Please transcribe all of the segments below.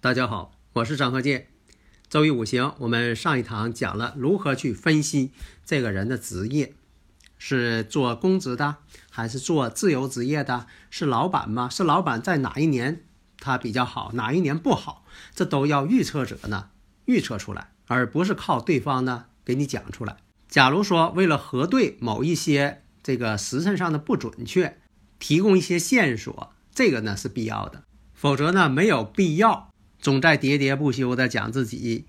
大家好，我是张鹤剑。周易五行，我们上一堂讲了如何去分析这个人的职业，是做公职的，还是做自由职业的？是老板吗？是老板在哪一年他比较好，哪一年不好？这都要预测者呢预测出来，而不是靠对方呢给你讲出来。假如说为了核对某一些这个时辰上的不准确，提供一些线索，这个呢是必要的，否则呢没有必要。总在喋喋不休的讲自己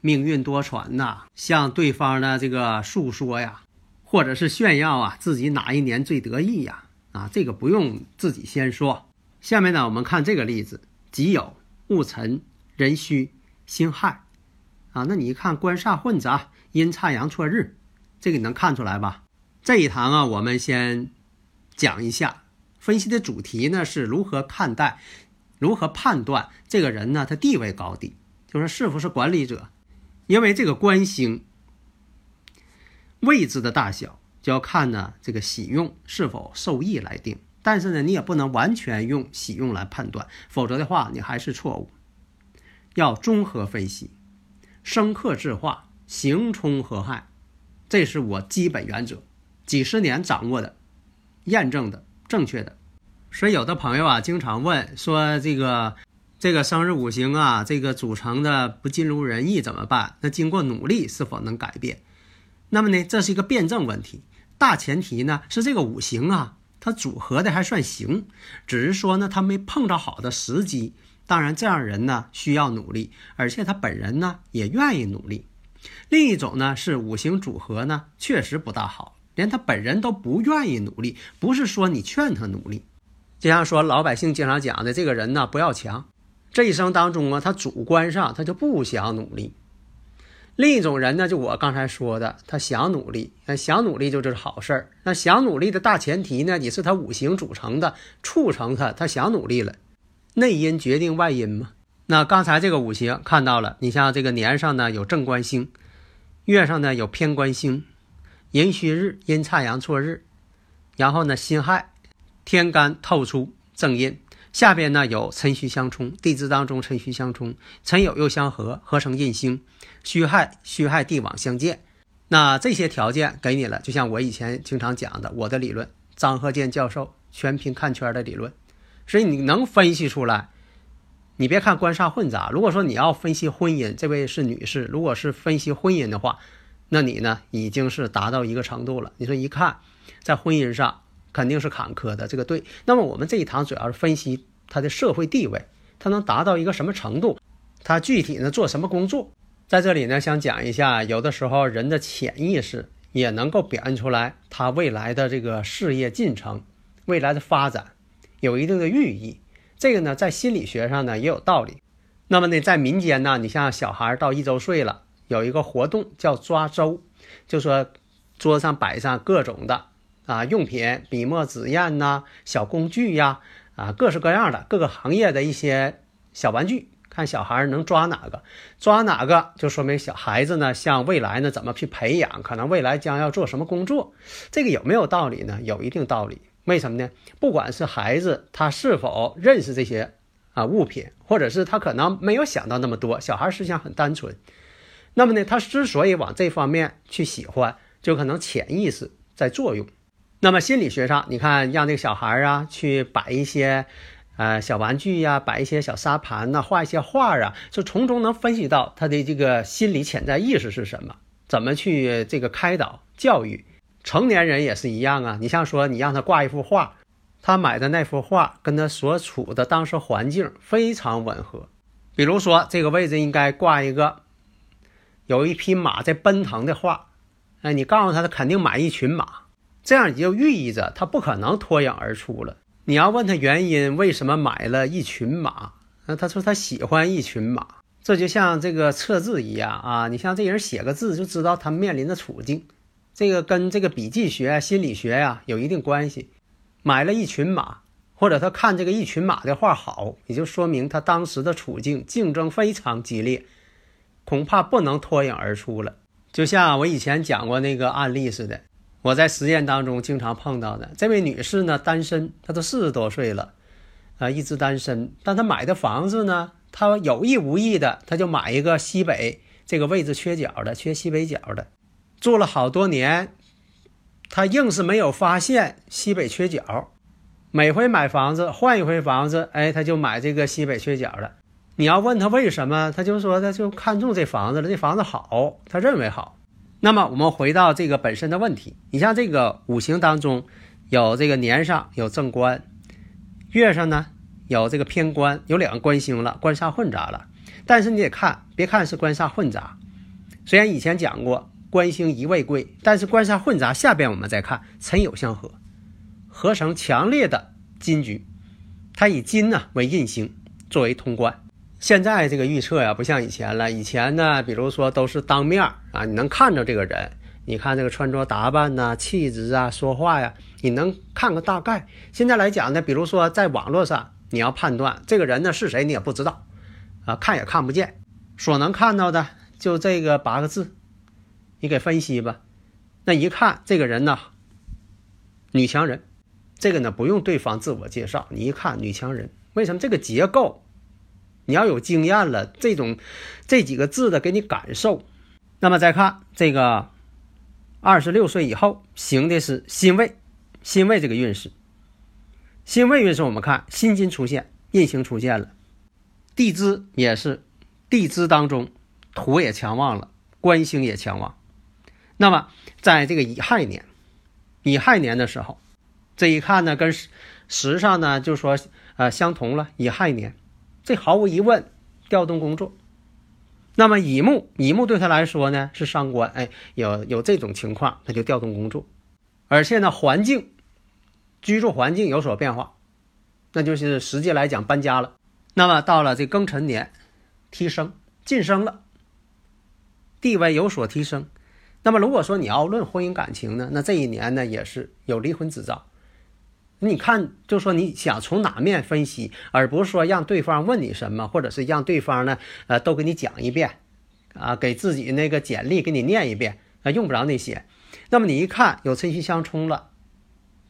命运多舛呐，向对方的这个诉说呀，或者是炫耀啊，自己哪一年最得意呀？啊，这个不用自己先说。下面呢，我们看这个例子：己酉、戊辰、壬戌、辛亥。啊，那你一看官煞混杂，阴差阳错日，这个你能看出来吧？这一堂啊，我们先讲一下，分析的主题呢是如何看待。如何判断这个人呢？他地位高低，就是是否是管理者，因为这个官星位置的大小，就要看呢这个喜用是否受益来定。但是呢，你也不能完全用喜用来判断，否则的话你还是错误。要综合分析，生克制化，刑冲合害，这是我基本原则，几十年掌握的、验证的、正确的。所以有的朋友啊，经常问说：“这个这个生日五行啊，这个组成的不尽如人意怎么办？那经过努力是否能改变？那么呢，这是一个辩证问题。大前提呢是这个五行啊，它组合的还算行，只是说呢，他没碰着好的时机。当然，这样人呢需要努力，而且他本人呢也愿意努力。另一种呢是五行组合呢确实不大好，连他本人都不愿意努力，不是说你劝他努力。”就像说老百姓经常讲的，这个人呢不要强，这一生当中啊，他主观上他就不想努力。另一种人呢，就我刚才说的，他想努力，那想努力就是好事儿。那想努力的大前提呢，你是他五行组成的，促成他他想努力了。内因决定外因嘛。那刚才这个五行看到了，你像这个年上呢有正官星，月上呢有偏官星，寅戌日阴差阳错日，然后呢辛亥。天干透出正印，下边呢有辰戌相冲，地支当中辰戌相冲，辰酉又相合，合成印星，戌亥戌亥地网相见。那这些条件给你了，就像我以前经常讲的，我的理论，张鹤健教授全凭看圈的理论，所以你能分析出来。你别看官煞混杂，如果说你要分析婚姻，这位是女士，如果是分析婚姻的话，那你呢已经是达到一个程度了。你说一看在婚姻上。肯定是坎坷的，这个对。那么我们这一堂主要是分析他的社会地位，他能达到一个什么程度，他具体呢做什么工作。在这里呢，想讲一下，有的时候人的潜意识也能够表现出来他未来的这个事业进程、未来的发展，有一定的寓意。这个呢，在心理学上呢也有道理。那么呢，在民间呢，你像小孩到一周岁了，有一个活动叫抓周，就说桌上摆上各种的。啊，用品、笔墨纸砚呐，小工具呀，啊，各式各样的各个行业的一些小玩具，看小孩能抓哪个，抓哪个就说明小孩子呢，向未来呢怎么去培养，可能未来将要做什么工作，这个有没有道理呢？有一定道理。为什么呢？不管是孩子他是否认识这些啊物品，或者是他可能没有想到那么多，小孩思想很单纯，那么呢，他之所以往这方面去喜欢，就可能潜意识在作用。那么心理学上，你看让那个小孩啊去摆一些，呃小玩具呀，摆一些小沙盘呐，画一些画啊，就从中能分析到他的这个心理潜在意识是什么，怎么去这个开导教育。成年人也是一样啊，你像说你让他挂一幅画，他买的那幅画跟他所处的当时环境非常吻合。比如说这个位置应该挂一个有一匹马在奔腾的画，哎，你告诉他，他肯定买一群马，这样你就寓意着他不可能脱颖而出了。你要问他原因，为什么买了一群马？那他说他喜欢一群马。这就像这个测字一样啊，你像这人写个字就知道他面临的处境，这个跟这个笔记学、心理学呀有一定关系。买了一群马，或者他看这个一群马的画好，也就说明他当时的处境竞争非常激烈，恐怕不能脱颖而出了。就像我以前讲过那个案例似的，我在实验当中经常碰到的这位女士呢，单身，她都四十多岁了，啊，一直单身，但她买的房子呢。她有意无意的，她就买一个西北这个位置缺角的，缺西北角的，住了好多年，他硬是没有发现西北缺角。每回买房子换一回房子，哎，他就买这个西北缺角的。你要问他为什么，他就说他就看中这房子了，这房子好，他认为好。那么我们回到这个本身的问题，你像这个五行当中有这个年上有正官，月上呢？有这个偏官，有两个官星了，官煞混杂了。但是你得看，别看是官煞混杂，虽然以前讲过官星一位贵，但是官煞混杂下边我们再看辰酉相合，合成强烈的金局，它以金呢为印星作为通关。现在这个预测呀，不像以前了，以前呢，比如说都是当面啊，你能看着这个人，你看这个穿着打扮呐、气质啊、说话呀，你能看个大概。现在来讲呢，比如说在网络上。你要判断这个人呢是谁，你也不知道，啊，看也看不见，所能看到的就这个八个字，你给分析吧。那一看这个人呢，女强人，这个呢不用对方自我介绍，你一看女强人，为什么这个结构？你要有经验了，这种这几个字的给你感受。那么再看这个二十六岁以后行的是辛未，辛未这个运势。辛未运势，我们看辛金出现，印星出现了，地支也是，地支当中土也强旺了，官星也强旺。那么在这个乙亥年，乙亥年的时候，这一看呢，跟时时上呢就说呃相同了。乙亥年，这毫无疑问调动工作。那么乙木，乙木对他来说呢是伤官，哎，有有这种情况，他就调动工作，而且呢环境。居住环境有所变化，那就是实际来讲搬家了。那么到了这庚辰年，提升晋升了，地位有所提升。那么如果说你要论婚姻感情呢，那这一年呢也是有离婚之兆。你看，就说你想从哪面分析，而不是说让对方问你什么，或者是让对方呢呃都给你讲一遍，啊，给自己那个简历给你念一遍，啊，用不着那些。那么你一看有辰戌相冲了。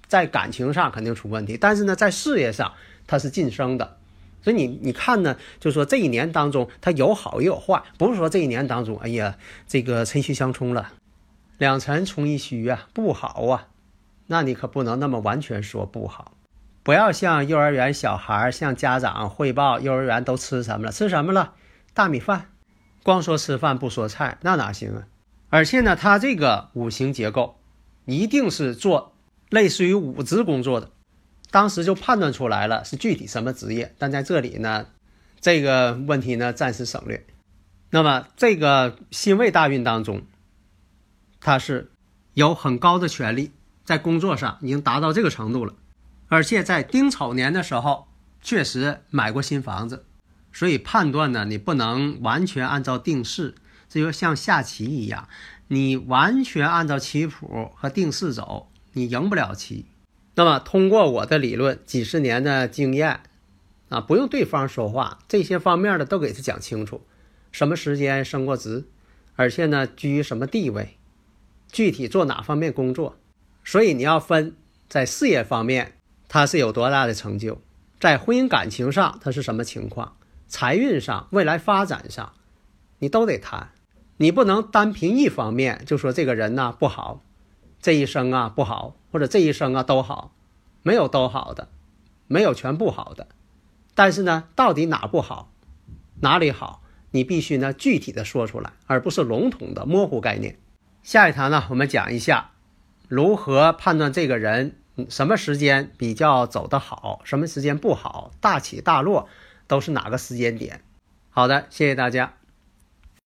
在感情上肯定出问题，但是呢，在事业上它是晋升的，所以你你看呢，就说这一年当中它有好也有坏，不是说这一年当中，哎呀，这个辰戌相冲了，两辰冲一戌啊，不好啊，那你可不能那么完全说不好，不要像幼儿园小孩向家长汇报幼儿园都吃什么了，吃什么了，大米饭，光说吃饭不说菜，那哪行啊？而且呢，它这个五行结构一定是做。类似于五职工作的，当时就判断出来了是具体什么职业，但在这里呢，这个问题呢暂时省略。那么这个辛未大运当中，他是有很高的权利，在工作上已经达到这个程度了，而且在丁丑年的时候确实买过新房子，所以判断呢，你不能完全按照定式，这就像下棋一样，你完全按照棋谱和定式走。你赢不了棋，那么通过我的理论，几十年的经验，啊，不用对方说话，这些方面的都给他讲清楚，什么时间升过职，而且呢居于什么地位，具体做哪方面工作，所以你要分在事业方面他是有多大的成就，在婚姻感情上他是什么情况，财运上未来发展上，你都得谈，你不能单凭一方面就说这个人呢不好。这一生啊不好，或者这一生啊都好，没有都好的，没有全不好的。但是呢，到底哪不好，哪里好，你必须呢具体的说出来，而不是笼统的模糊概念。下一堂呢，我们讲一下如何判断这个人什么时间比较走得好，什么时间不好，大起大落都是哪个时间点。好的，谢谢大家。